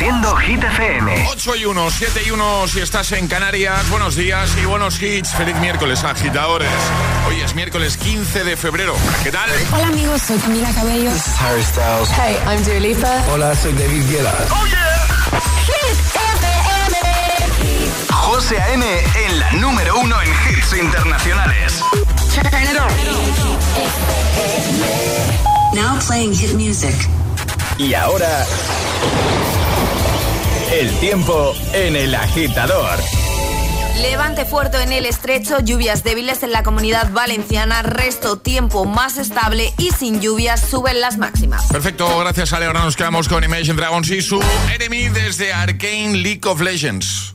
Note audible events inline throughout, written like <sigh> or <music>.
Haciendo Hit FM. 8 y 1, 7 y 1 si estás en Canarias. Buenos días y buenos hits. Feliz miércoles, agitadores. Hoy es miércoles 15 de febrero. ¿Qué tal? Hola amigos, soy Camila Cabello. This is Harry Styles. Hey, I'm Dua Lipa. Hola, soy David Guetta. ¡Oh, yeah! Hit FM. José A.M. en la número uno en hits internacionales. Now playing hit music. Y ahora... El tiempo en el agitador. Levante fuerte en el estrecho, lluvias débiles en la comunidad valenciana, resto tiempo más estable y sin lluvias suben las máximas. Perfecto, gracias Ale. Ahora nos quedamos con Imagine Dragons y su enemy desde Arcane League of Legends.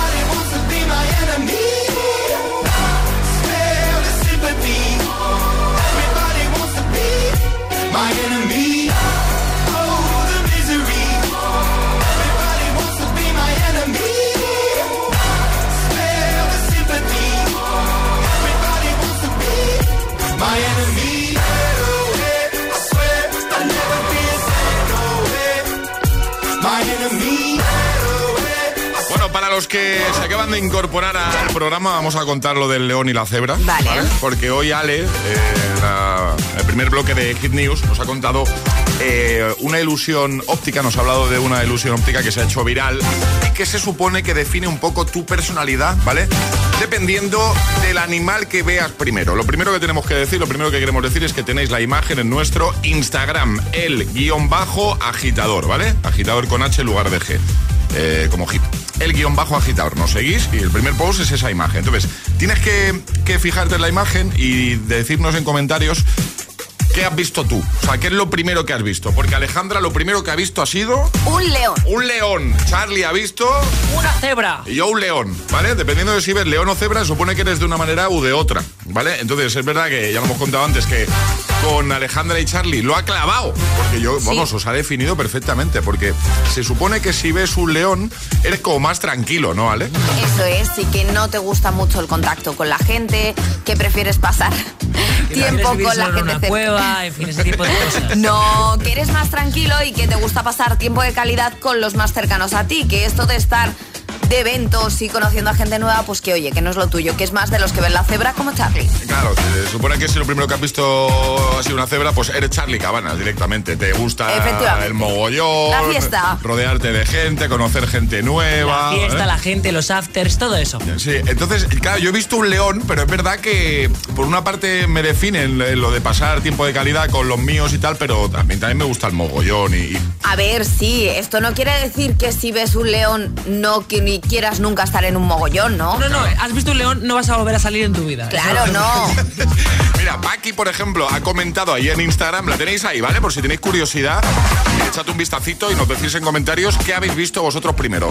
los que se acaban de incorporar al programa, vamos a contar lo del león y la cebra. Vale. Porque hoy Ale, eh, la- el primer bloque de Hit News, nos ha contado eh, una ilusión óptica, nos ha hablado de una ilusión óptica que se ha hecho viral y que se supone que define un poco tu personalidad, ¿vale? Dependiendo del animal que veas primero. Lo primero que tenemos que decir, lo primero que queremos decir es que tenéis la imagen en nuestro Instagram, el guion bajo agitador, ¿vale? Agitador con H en lugar de G eh, como hit. El guion bajo agitador. Nos seguís y el primer post es esa imagen. Entonces, tienes que, que fijarte en la imagen y decirnos en comentarios qué has visto tú. O sea, qué es lo primero que has visto. Porque Alejandra lo primero que ha visto ha sido Un león. un león. Charlie ha visto Una cebra. y yo un león, ¿vale? Dependiendo de si ves león o cebra, supone que eres de una manera u de otra, ¿vale? Entonces es verdad que ya lo hemos contado antes que con Alejandra y Charlie lo ha clavado, porque yo, vamos, os ha definido perfectamente, porque se supone que si ves un león, eres como más tranquilo, ¿no, Ale? Eso es, y que no te gusta mucho el contacto con la gente, que prefieres pasar <laughs> tiempo con la gente una cerca. cueva, en fin, ese tipo de cosas. <laughs> No, que eres más tranquilo y que te gusta pasar tiempo de calidad con los más cercanos a ti, que esto de estar de eventos y conociendo a gente nueva, pues que oye, que no es lo tuyo, que es más de los que ven la cebra como Charlie. Claro, se supone que si lo primero que has visto ha sido una cebra, pues eres Charlie Cabanas directamente. Te gusta el mogollón, La fiesta. rodearte de gente, conocer gente nueva. La fiesta, ¿eh? la gente, los afters, todo eso. Sí, entonces, claro, yo he visto un león, pero es verdad que por una parte me definen lo de pasar tiempo de calidad con los míos y tal, pero también, también me gusta el mogollón y, y- A ver, sí, esto no quiere decir que si ves un león no que ni quieras nunca estar en un mogollón, ¿no? No, no, has visto un león, no vas a volver a salir en tu vida. Claro, no. <laughs> Mira, Paqui, por ejemplo, ha comentado ahí en Instagram, la tenéis ahí, ¿vale? Por si tenéis curiosidad, echad un vistacito y nos decís en comentarios qué habéis visto vosotros primero.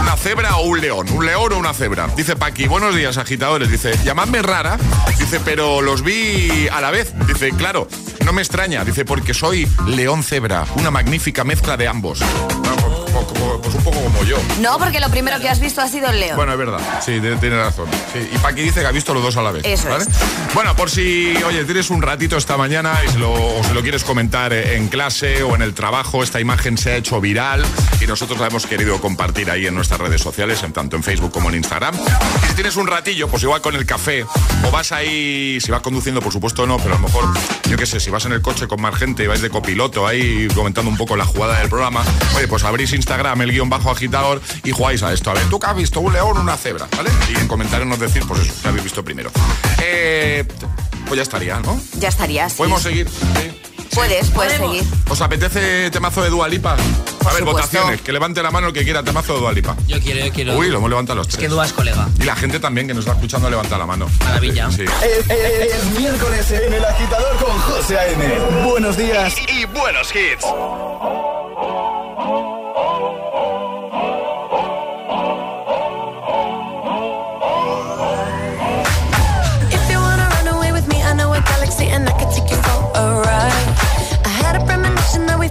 ¿Una cebra o un león? ¿Un león o una cebra? Dice Paqui, buenos días, agitadores. Dice, llamadme rara. Dice, pero los vi a la vez. Dice, claro, no me extraña. Dice, porque soy león cebra. Una magnífica mezcla de ambos. Vamos, como- como- Pues un poco como yo. No, porque lo primero que has visto ha sido el león. Bueno, es verdad. Sí, tiene razón. Sí, Y Paqui dice que ha visto los dos a la vez. Eso ¿vale? es. Bueno, por si, oye, tienes un ratito esta mañana y se lo, o se lo quieres comentar en clase o en el trabajo, esta imagen se ha hecho viral y nosotros la hemos querido compartir ahí en nuestras redes sociales, en tanto en Facebook como en Instagram. Y si tienes un ratillo, pues igual con el café o vas ahí, si vas conduciendo, por supuesto no, pero a lo mejor, yo qué sé, si vas en el coche con más gente y vais de copiloto ahí comentando un poco la jugada del programa, oye, pues abrís Instagram, el guion bajo agitador y jugáis a esto. A ver, ¿tú qué has visto? ¿Un león o una cebra? ¿Vale? Y en comentarios nos decís, pues eso, que habéis visto primero. Eh, pues ya estaría, ¿no? Ya estarías. sí. Podemos seguir. Sí. Puedes, puedes Podemos. seguir. ¿Os apetece temazo de Dualipa? A ver, votaciones. Que levante la mano el que quiera temazo de Dualipa. Yo quiero, yo quiero. Uy, lo hemos levantado los es tres. que Dua es colega. Y la gente también que nos está escuchando levanta la mano. Maravilla. Sí. Es, es- es miércoles en el agitador con José A.M. Buenos días. Y buenos hits.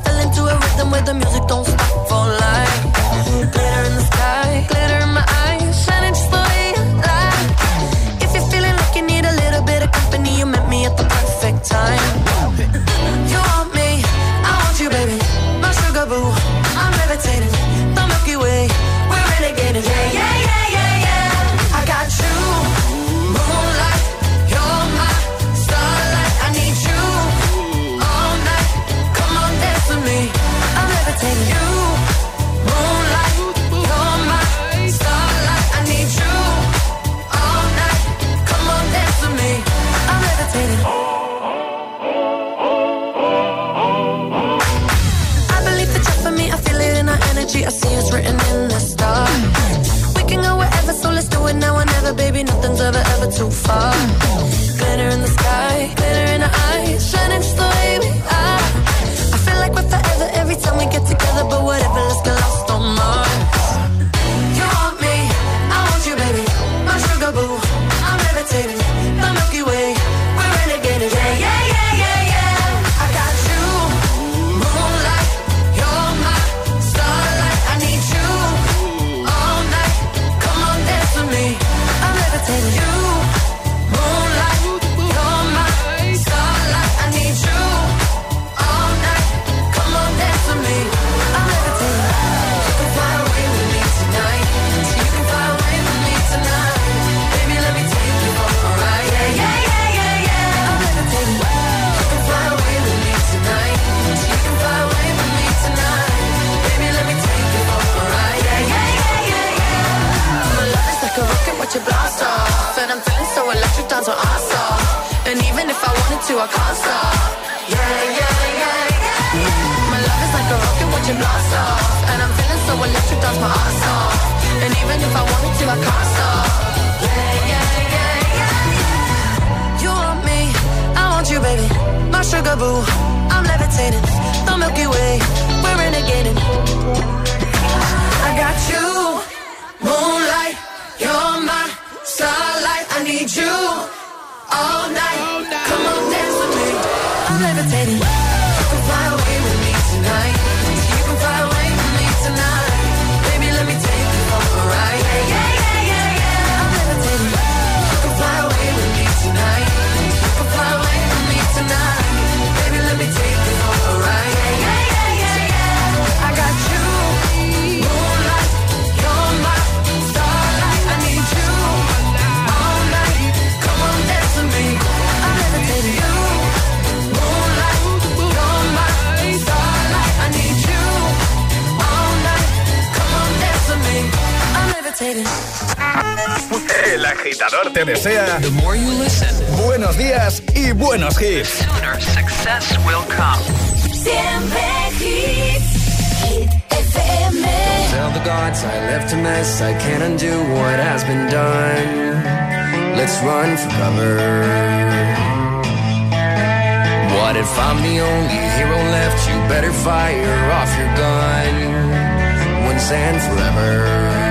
Fell into a rhythm where the music don't stop for life. El agitador te desea buenos días y buenos hits. Siempre hits. Hit FM. Tell the gods I left a mess. I can't undo what has been done. Let's run for cover. What if I'm the only hero left? You better fire off your gun once and forever.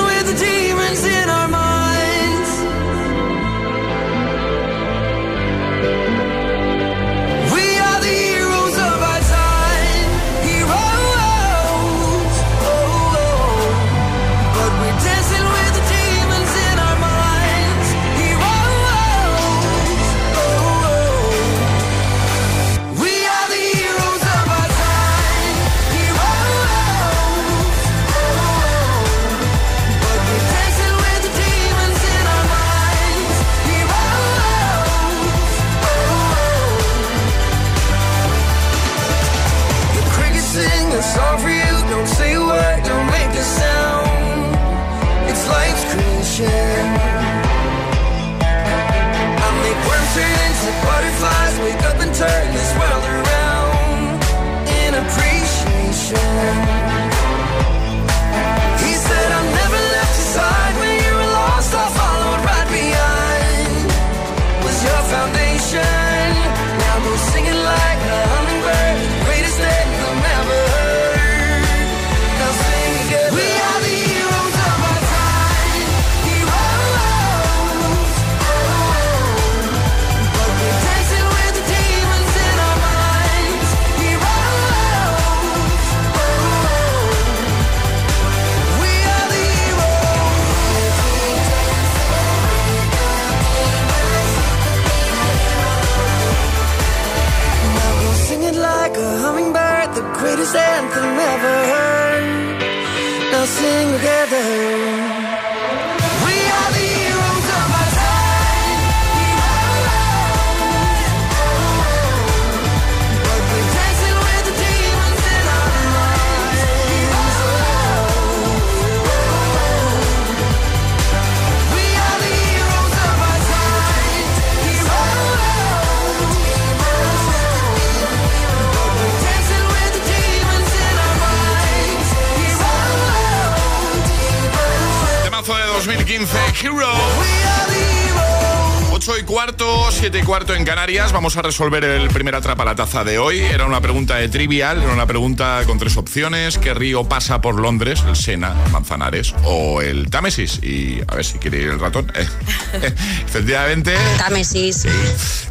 cuarto, 7 y cuarto en Canarias. Vamos a resolver el primer atrapa la taza de hoy. Era una pregunta de trivial, era una pregunta con tres opciones. ¿Qué río pasa por Londres? ¿El Sena, Manzanares o el Támesis? Y a ver si quiere ir el ratón. <laughs> Efectivamente. Támesis.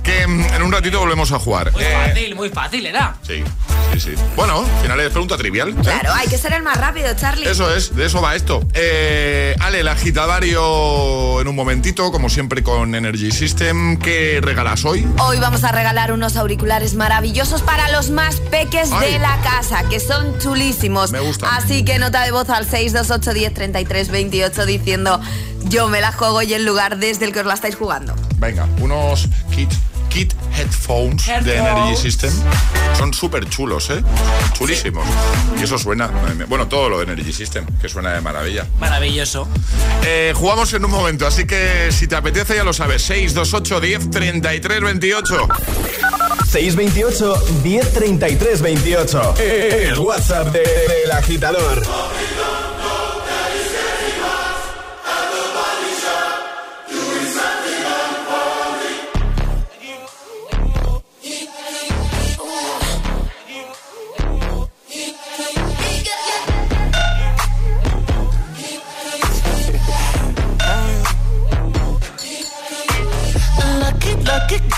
Que mm, en un ratito volvemos a jugar. Muy Eh, fácil, muy fácil era. sí, sí, sí. Bueno, al final es pregunta trivial. ¿eh? Claro, hay que ser el más rápido, Charlie. Eso es, de eso va esto. Eh, Ale, el agitadario en un momentito, como siempre con Energy System. ¿Qué regalas hoy? Hoy vamos a regalar unos auriculares maravillosos para los más peques Ay. de la casa, que son chulísimos. Me gustan. Así que nota de voz al 628 10 33 28 diciendo yo me la juego y el lugar desde el que os la estáis jugando. Venga, unos kit, kit headphones, de. Energy System. Son súper chulos, ¿eh? Chulísimos. Y eso suena. Bueno, todo lo de Energy System, que suena de maravilla. Maravilloso. Eh, jugamos en un momento, así que si te apetece ya lo sabes. 628 10 33 28. 628 1033 28. El WhatsApp de- del agitador.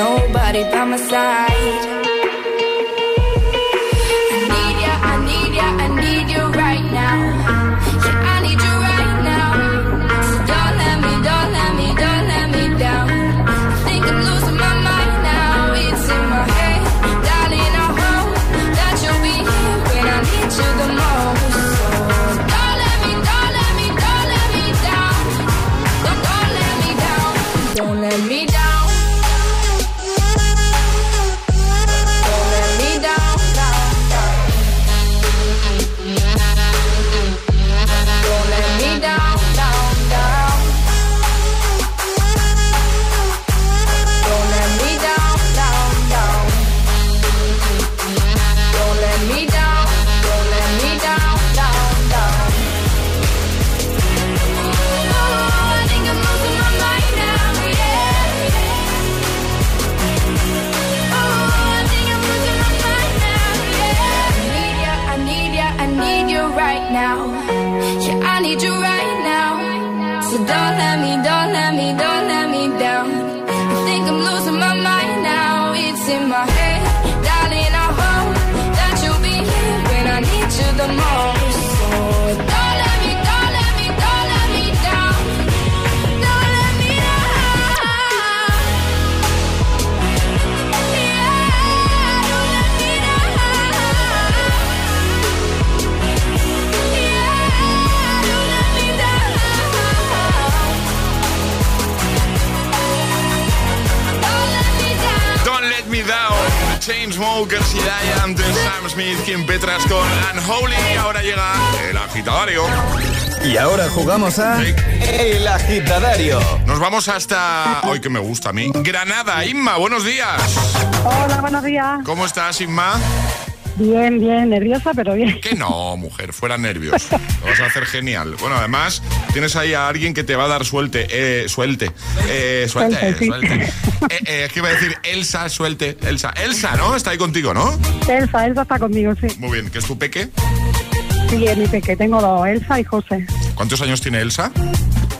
nobody by my side. Chainsmokers y Giant, Sam Smith, Kim Petras con Unholy. Ahora llega el agitadario. Y ahora jugamos a El Agitadario. Nos vamos hasta, hoy que me gusta a mí, Granada. Inma, buenos días. Hola, buenos días. ¿Cómo estás, Inma? Bien, bien, nerviosa, pero bien. Que no, mujer, fuera nervios. <laughs> Lo vas a hacer genial. Bueno, además, tienes ahí a alguien que te va a dar suelte. Eh, suelte. Eh, suelte, Suelte, sí. suelte. <laughs> Eh, eh, es que iba a decir Elsa, suelte. Elsa. Elsa, ¿no? Está ahí contigo, ¿no? Elsa, Elsa está conmigo, sí. Muy bien, ¿qué es tu peque? Sí, es mi peque, tengo dos, Elsa y José. ¿Cuántos años tiene Elsa?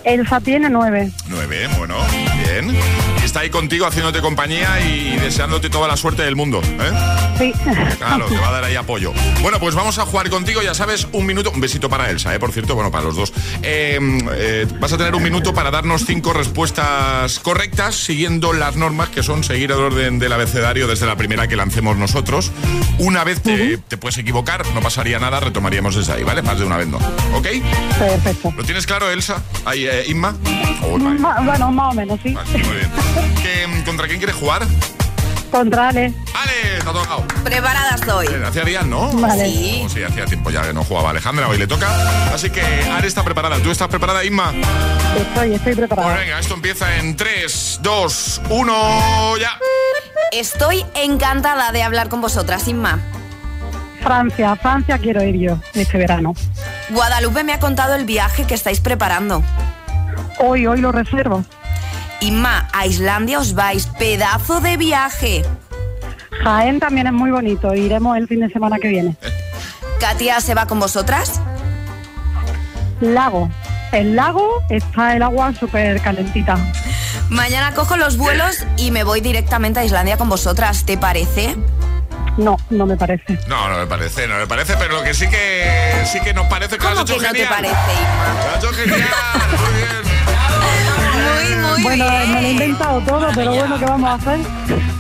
Elsa tiene nueve. Nueve, bueno, bien. Está ahí contigo haciéndote compañía y deseándote toda la suerte del mundo, ¿eh? Sí. Claro, te va a dar ahí apoyo. Bueno, pues vamos a jugar contigo, ya sabes, un minuto. Un besito para Elsa, ¿eh? Por cierto, bueno, para los dos. Eh, eh, vas a tener un minuto para darnos cinco respuestas correctas siguiendo las normas que son seguir el orden del abecedario desde la primera que lancemos nosotros. Una vez te, te puedes equivocar, no pasaría nada, retomaríamos desde ahí, ¿vale? Más de una vez no. ¿Ok? Perfecto. ¿Lo tienes claro, Elsa? Ahí, eh, Inma. Oh, bueno, más o menos, sí. Muy bien. ¿Qué, ¿Contra quién quieres jugar? Contra Ale. ¡Ale! Te ha tocado. Preparada estoy. Eh, Hacía días, ¿no? Vale. Sí. Oh, sí, hacía tiempo ya que no jugaba Alejandra, hoy le toca. Así que Ale está preparada. ¿Tú estás preparada, Inma? Estoy, estoy Pues preparada. venga, esto empieza en 3, 2, 1, ya. Estoy encantada de hablar con vosotras, Inma. Francia, Francia quiero ir yo este verano. Guadalupe me ha contado el viaje que estáis preparando. Hoy, hoy lo reservo. Inma, a Islandia os vais. Pedazo de viaje. Jaén también es muy bonito, iremos el fin de semana que viene. Katia se va con vosotras. Lago. El lago está el agua súper calentita. Mañana cojo los vuelos y me voy directamente a Islandia con vosotras. ¿Te parece? No, no me parece. No, no me parece, no me parece, pero lo que sí que sí que nos parece que lo has ¿Cómo hecho que no te genial. parece, Inma? Lo has hecho genial, muy bien. Muy, Bueno, bien. me lo he inventado todo, pero bueno, ¿qué vamos a hacer?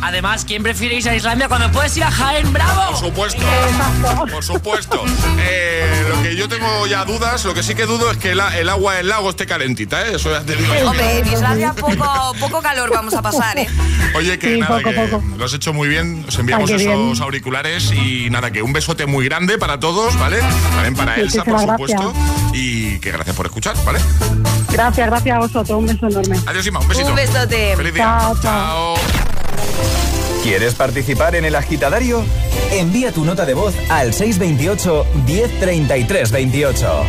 Además, ¿quién prefiere irse a Islandia cuando puedes ir a Jaén? ¡Bravo! Por supuesto, Exacto. por supuesto. Eh, lo que yo tengo ya dudas, lo que sí que dudo es que la- el agua del lago esté calentita, ¿eh? Eso ya te digo. yo. Hombre, en Islandia poco, poco calor vamos a pasar, ¿eh? Oye, que Sí, nada, poco, que poco. lo has hecho muy bien. Os enviamos Ay, esos bien. auriculares y nada, que un besote muy grande para todos, ¿vale? También para Elsa, por supuesto. Y que gracias por escuchar, ¿vale? Gracias, gracias a vosotros. Un beso enorme. Adiós, Ima, un besito. Un besote. Feliz día. Chao, chao. ¿Quieres participar en El Agitadario? Envía tu nota de voz al 628 1033 28.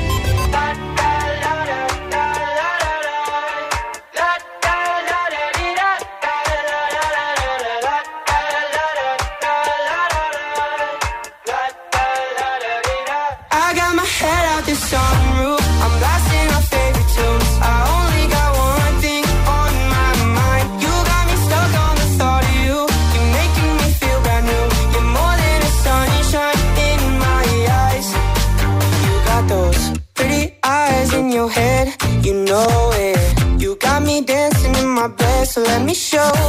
Show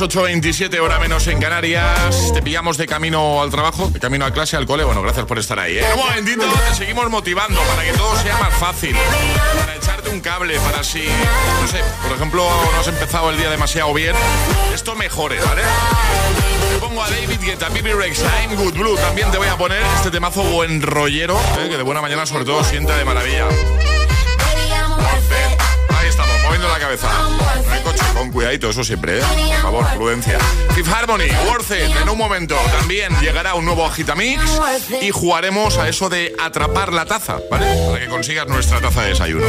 las 8.27 hora menos en Canarias. Te pillamos de camino al trabajo, de camino a clase, al cole. Bueno, gracias por estar ahí. ¿eh? Un momentito, te seguimos motivando para que todo sea más fácil. Para echarte un cable, para si, no sé, por ejemplo, no has empezado el día demasiado bien, esto mejore, ¿vale? Te pongo a David Guetta, Bibi Rex, I'm Good Blue. También te voy a poner este temazo buen rollero, ¿eh? que de buena mañana sobre todo sienta de maravilla moviendo la cabeza. coche, con cuidadito, eso siempre, ¿eh? Por favor, prudencia. Fifth Harmony, Worth It, en un momento también llegará un nuevo Agitamix y jugaremos a eso de atrapar la taza, ¿vale? Para que consigas nuestra taza de desayuno.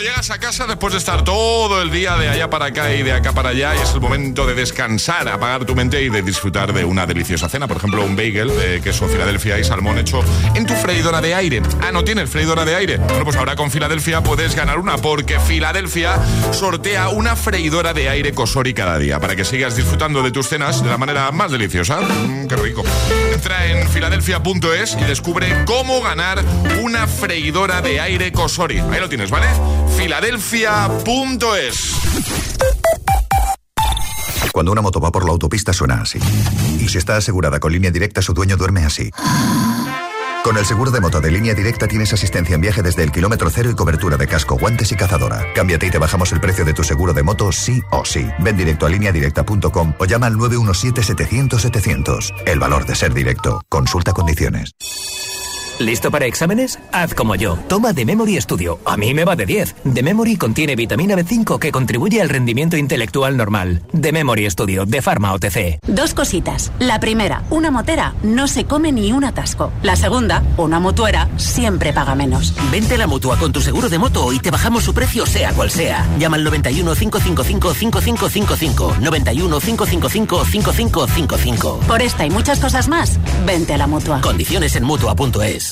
Llegas a casa después de estar todo el día de allá para acá y de acá para allá y es el momento de descansar, apagar tu mente y de disfrutar de una deliciosa cena. Por ejemplo, un bagel de queso Filadelfia y salmón hecho en tu freidora de aire. Ah, ¿no tienes freidora de aire? Bueno, pues ahora con Filadelfia puedes ganar una porque Filadelfia sortea una freidora de aire Cosori cada día para que sigas disfrutando de tus cenas de la manera más deliciosa. Mm, qué rico. Entra en filadelfia.es y descubre cómo ganar una freidora de aire Cosori. Ahí lo tienes, ¿vale? filadelfia.es. Cuando una moto va por la autopista suena así. Y si está asegurada con línea directa, su dueño duerme así. Con el seguro de moto de línea directa tienes asistencia en viaje desde el kilómetro cero y cobertura de casco, guantes y cazadora. Cámbiate y te bajamos el precio de tu seguro de moto sí o sí. Ven directo a lineadirecta.com o llama al 917-700-700. El valor de ser directo. Consulta condiciones. ¿Listo para exámenes? Haz como yo. Toma The Memory Studio. A mí me va de 10. The Memory contiene vitamina B5 que contribuye al rendimiento intelectual normal. The Memory Studio de Pharma OTC. Dos cositas. La primera, una motera no se come ni un atasco. La segunda, una mutuera siempre paga menos. Vente a la mutua con tu seguro de moto y te bajamos su precio sea cual sea. Llama al 91 555 5555. 91 555 5555. Por esta y muchas cosas más, vente a la mutua. Condiciones en mutua.es.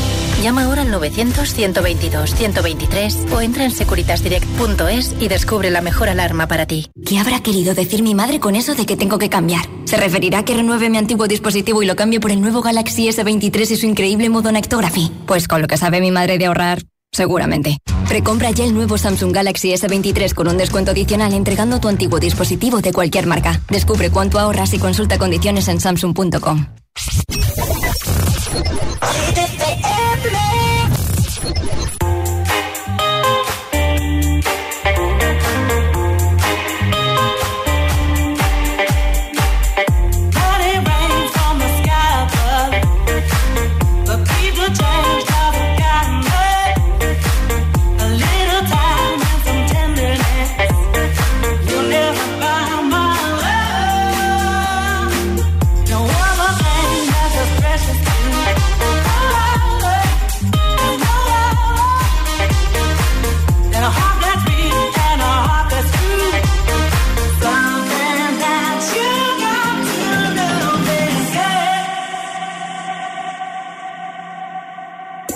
Llama ahora al 900-122-123 o entra en securitasdirect.es y descubre la mejor alarma para ti. ¿Qué habrá querido decir mi madre con eso de que tengo que cambiar? ¿Se referirá a que renueve mi antiguo dispositivo y lo cambie por el nuevo Galaxy S23 y su increíble modo Nectography? Pues con lo que sabe mi madre de ahorrar, seguramente. Precompra ya el nuevo Samsung Galaxy S23 con un descuento adicional entregando tu antiguo dispositivo de cualquier marca. Descubre cuánto ahorras y consulta condiciones en samsung.com. Hit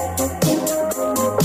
Just in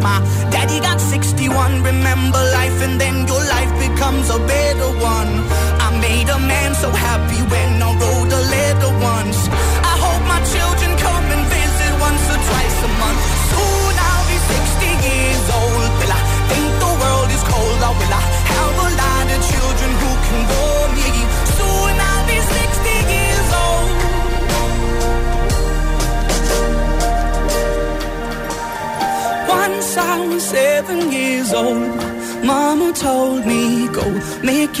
My daddy got 61. Remember life,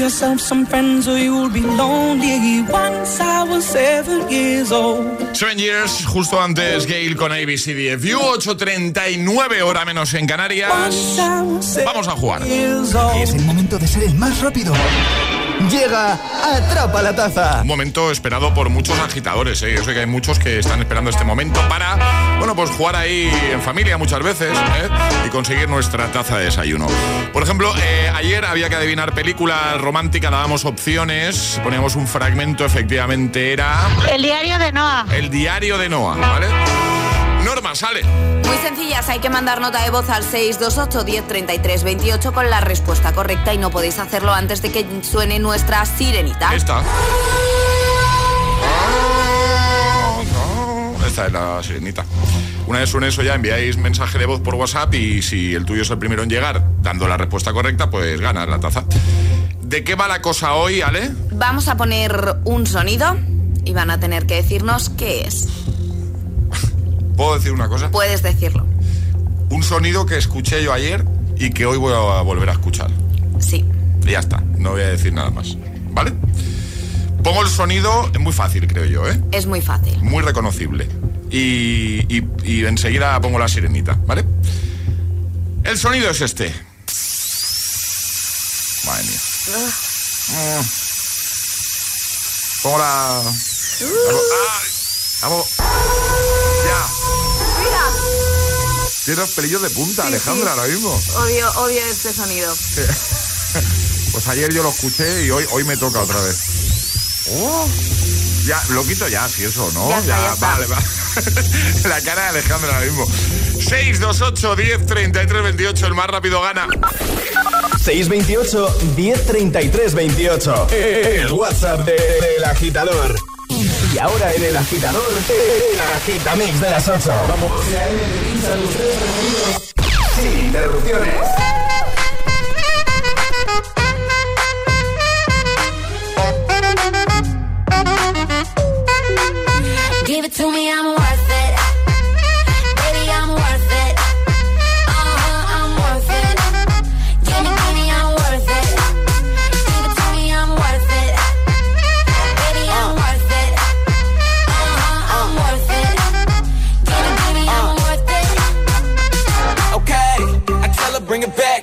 yourself some friends or you'll be lonely. Once I was seven years old. Seven Years, justo antes Gail con ABCDFU, 8.39 hora menos en Canarias. Vamos a jugar. Es el momento de ser el más rápido. Llega Atrapa la Taza. Un momento esperado por muchos agitadores, ¿eh? Yo sé que hay muchos que están esperando este momento para, bueno, pues jugar ahí en familia muchas veces ¿eh? y conseguir nuestra taza de desayuno. Por ejemplo, eh, ayer había que adivinar película romántica, dábamos opciones, poníamos un fragmento, efectivamente era... El diario de Noah. El diario de Noah, ¿vale? Norma, sale. Muy sencillas, hay que mandar nota de voz al 628 10 33 28 con la respuesta correcta y no podéis hacerlo antes de que suene nuestra sirenita. Esta. Esta es la sirenita. Una vez suene eso ya, enviáis mensaje de voz por WhatsApp y si el tuyo es el primero en llegar, dando la respuesta correcta, pues ganas la taza. ¿De qué va la cosa hoy, Ale? Vamos a poner un sonido y van a tener que decirnos qué es. ¿Puedo decir una cosa? Puedes decirlo. Un sonido que escuché yo ayer y que hoy voy a volver a escuchar. Sí. Y ya está, no voy a decir nada más. ¿Vale? Pongo el sonido, es muy fácil, creo yo, ¿eh? Es muy fácil. Muy reconocible. Y, y- y enseguida pongo la sirenita, ¿vale? El sonido es este. Madre mía. Mm. Pongo la... ¡Ay! Vamos. Ya. Tienes los pelillos de punta, Sí, Alejandra, sí. ahora mismo. Odio, odio este sonido. <laughs> Pues ayer yo lo escuché y hoy, hoy me toca otra vez. Oh, ya, lo quito ya, si eso, ¿no? Ya está, ya está. vale, vale. <laughs> La cara de Alejandra ahora mismo. 628 10 33 28, el más rápido gana. 628 1033 28. El WhatsApp de- del agitador. Y ahora en el agitador, el agitamix de las 8. Vamos. Sin interrupciones. Give it to me, I'm worth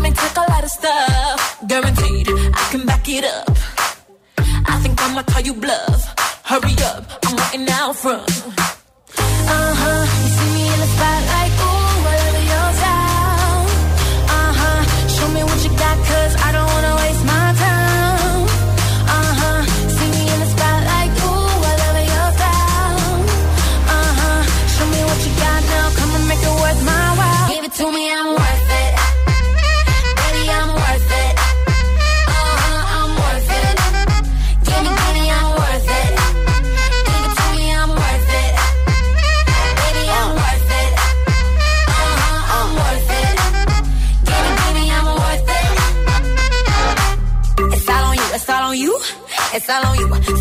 I may take a lot of stuff, guaranteed I can back it up. I think I'ma call you bluff. Hurry up, I'm waiting out front. Uh huh,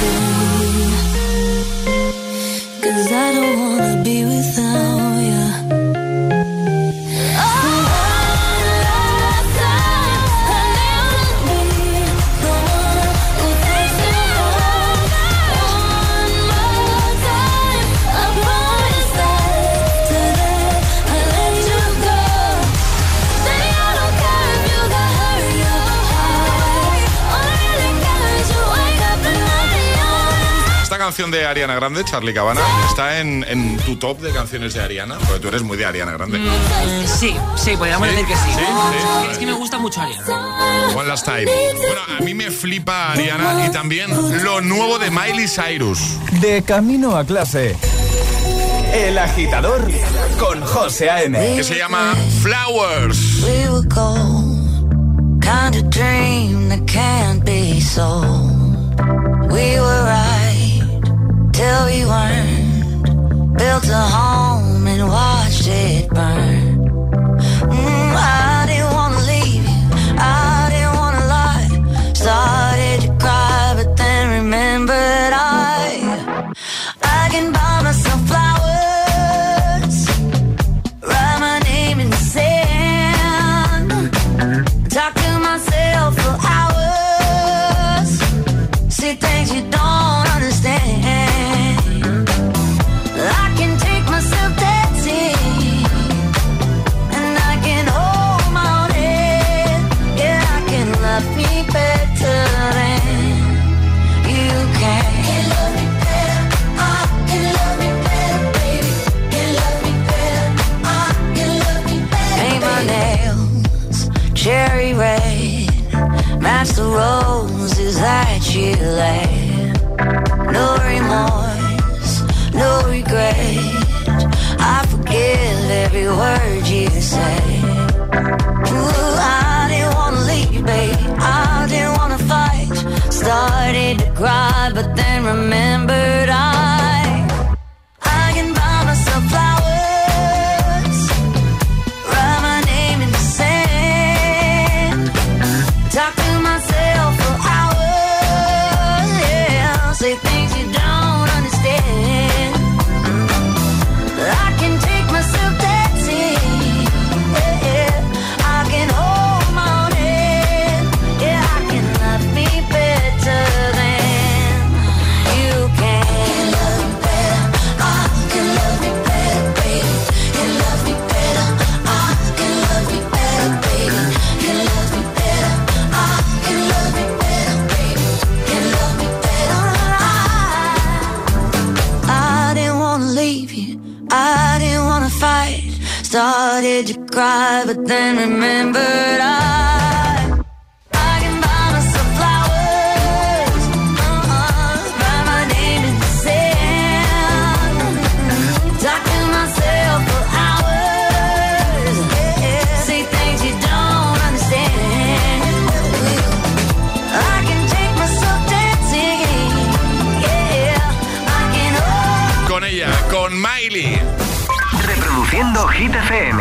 You. Ariana Grande, Charlie Cabana, está en, en tu top de canciones de Ariana, porque tú eres muy de Ariana Grande. Mm, sí, sí, podríamos ¿Sí? decir que sí. Sí, sí. Es que me gusta mucho Ariana. One Last Time. Bueno, a mí me flipa Ariana y también lo nuevo de Miley Cyrus. De camino a clase. El agitador con José A.M. Que se llama Flowers. we were gold. Kind of dream that can't be sold. We were right till we weren't. Built a home and watched it burn. Mm, I didn't wanna leave. I didn't wanna lie. Started to cry, but then remembered I I can that you lay. Ella, con Miley. Reproduciendo Hit FM.